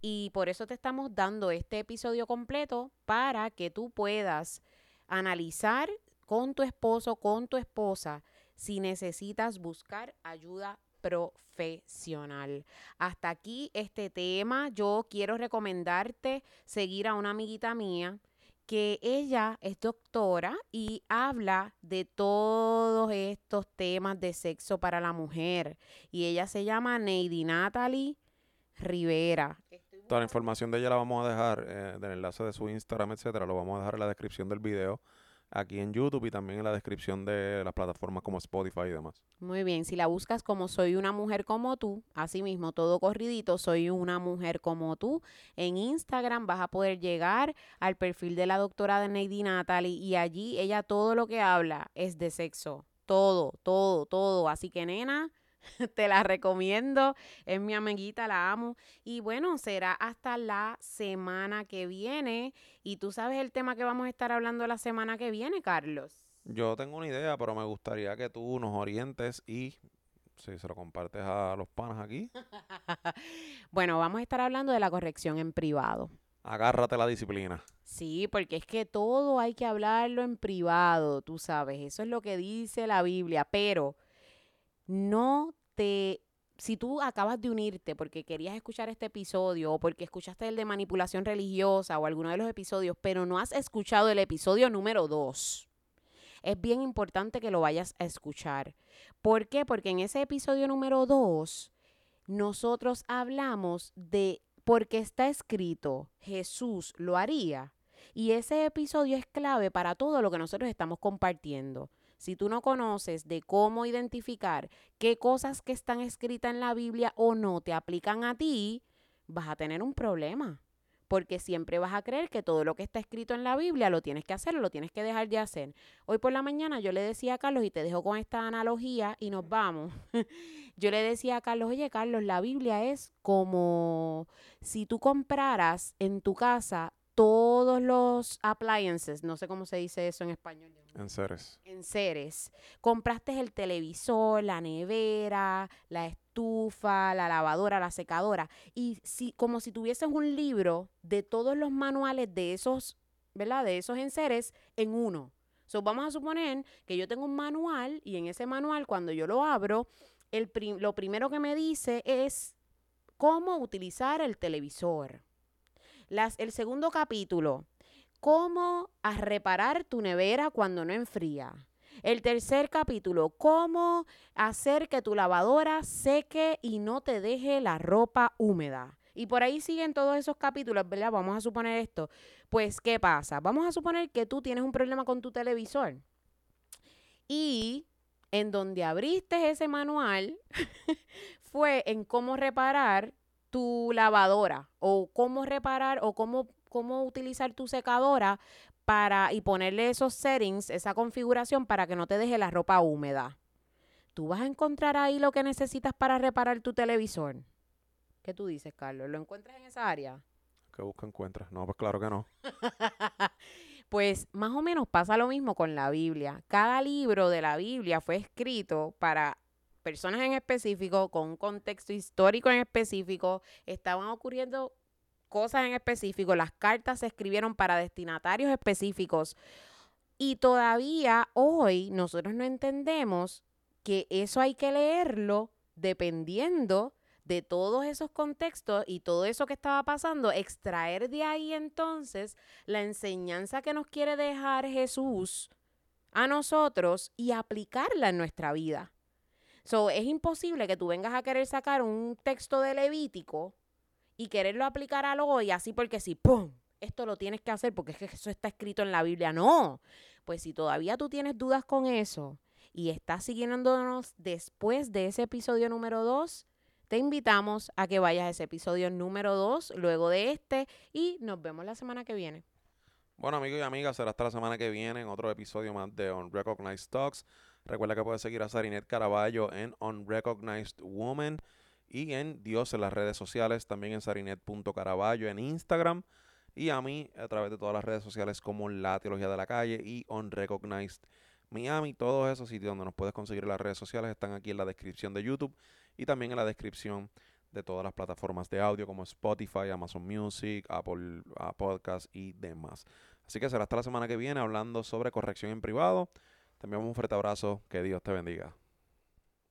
Y por eso te estamos dando este episodio completo para que tú puedas analizar con tu esposo, con tu esposa, si necesitas buscar ayuda profesional. Hasta aquí este tema. Yo quiero recomendarte seguir a una amiguita mía que ella es doctora y habla de todos estos temas de sexo para la mujer. Y ella se llama Neidi Natalie Rivera. Toda la información de ella la vamos a dejar, eh, del enlace de su Instagram, etcétera, lo vamos a dejar en la descripción del video aquí en YouTube y también en la descripción de las plataformas como Spotify y demás. Muy bien, si la buscas como Soy una mujer como tú, así mismo todo corridito, Soy una mujer como tú, en Instagram vas a poder llegar al perfil de la doctora de Neidi Natalie y allí ella todo lo que habla es de sexo, todo, todo, todo, así que nena, *laughs* te la recomiendo. Es mi amiguita, la amo. Y bueno, será hasta la semana que viene. Y tú sabes el tema que vamos a estar hablando la semana que viene, Carlos. Yo tengo una idea, pero me gustaría que tú nos orientes y si se lo compartes a los panas aquí. *laughs* bueno, vamos a estar hablando de la corrección en privado. Agárrate la disciplina. Sí, porque es que todo hay que hablarlo en privado, tú sabes, eso es lo que dice la Biblia, pero no te si tú acabas de unirte porque querías escuchar este episodio o porque escuchaste el de manipulación religiosa o alguno de los episodios, pero no has escuchado el episodio número 2, es bien importante que lo vayas a escuchar. ¿Por qué? Porque en ese episodio número 2 nosotros hablamos de porque está escrito, Jesús lo haría. Y ese episodio es clave para todo lo que nosotros estamos compartiendo. Si tú no conoces de cómo identificar qué cosas que están escritas en la Biblia o no te aplican a ti, vas a tener un problema. Porque siempre vas a creer que todo lo que está escrito en la Biblia lo tienes que hacer o lo tienes que dejar de hacer. Hoy por la mañana yo le decía a Carlos, y te dejo con esta analogía y nos vamos. *laughs* yo le decía a Carlos, oye Carlos, la Biblia es como si tú compraras en tu casa todos los appliances, no sé cómo se dice eso en español. En seres. En seres. Compraste el televisor, la nevera, la estufa, la lavadora, la secadora. Y si, como si tuvieses un libro de todos los manuales de esos, ¿verdad? De esos enseres en uno. So, vamos a suponer que yo tengo un manual y en ese manual, cuando yo lo abro, el lo primero que me dice es cómo utilizar el televisor. Las, el segundo capítulo, cómo a reparar tu nevera cuando no enfría. El tercer capítulo, cómo hacer que tu lavadora seque y no te deje la ropa húmeda. Y por ahí siguen todos esos capítulos, ¿verdad? Vamos a suponer esto. Pues, ¿qué pasa? Vamos a suponer que tú tienes un problema con tu televisor. Y en donde abriste ese manual *laughs* fue en cómo reparar tu lavadora o cómo reparar o cómo, cómo utilizar tu secadora para y ponerle esos settings, esa configuración para que no te deje la ropa húmeda. Tú vas a encontrar ahí lo que necesitas para reparar tu televisor. ¿Qué tú dices, Carlos? ¿Lo encuentras en esa área? ¿Qué busca encuentras? No, pues claro que no. *laughs* pues más o menos pasa lo mismo con la Biblia. Cada libro de la Biblia fue escrito para personas en específico, con un contexto histórico en específico. Estaban ocurriendo cosas en específico. Las cartas se escribieron para destinatarios específicos. Y todavía hoy nosotros no entendemos que eso hay que leerlo dependiendo de todos esos contextos y todo eso que estaba pasando, extraer de ahí entonces la enseñanza que nos quiere dejar Jesús a nosotros y aplicarla en nuestra vida. So, es imposible que tú vengas a querer sacar un texto de Levítico y quererlo aplicar al hoy así porque si, ¡pum! Esto lo tienes que hacer porque es que eso está escrito en la Biblia. No. Pues si todavía tú tienes dudas con eso y estás siguiéndonos después de ese episodio número 2, te invitamos a que vayas a ese episodio número 2, luego de este, y nos vemos la semana que viene. Bueno, amigos y amigas, será hasta la semana que viene en otro episodio más de Unrecognized Talks. Recuerda que puedes seguir a Sarinet Caraballo en Unrecognized Woman y en Dios en las redes sociales, también en sarinet.caraballo en Instagram y a mí a través de todas las redes sociales como La Teología de la Calle y Unrecognized Miami. Todos esos sitios donde nos puedes conseguir las redes sociales están aquí en la descripción de YouTube y también en la descripción de todas las plataformas de audio como Spotify, Amazon Music, Apple Podcast y demás. Así que será hasta la semana que viene hablando sobre corrección en privado. Te enviamos un fuerte abrazo. Que Dios te bendiga.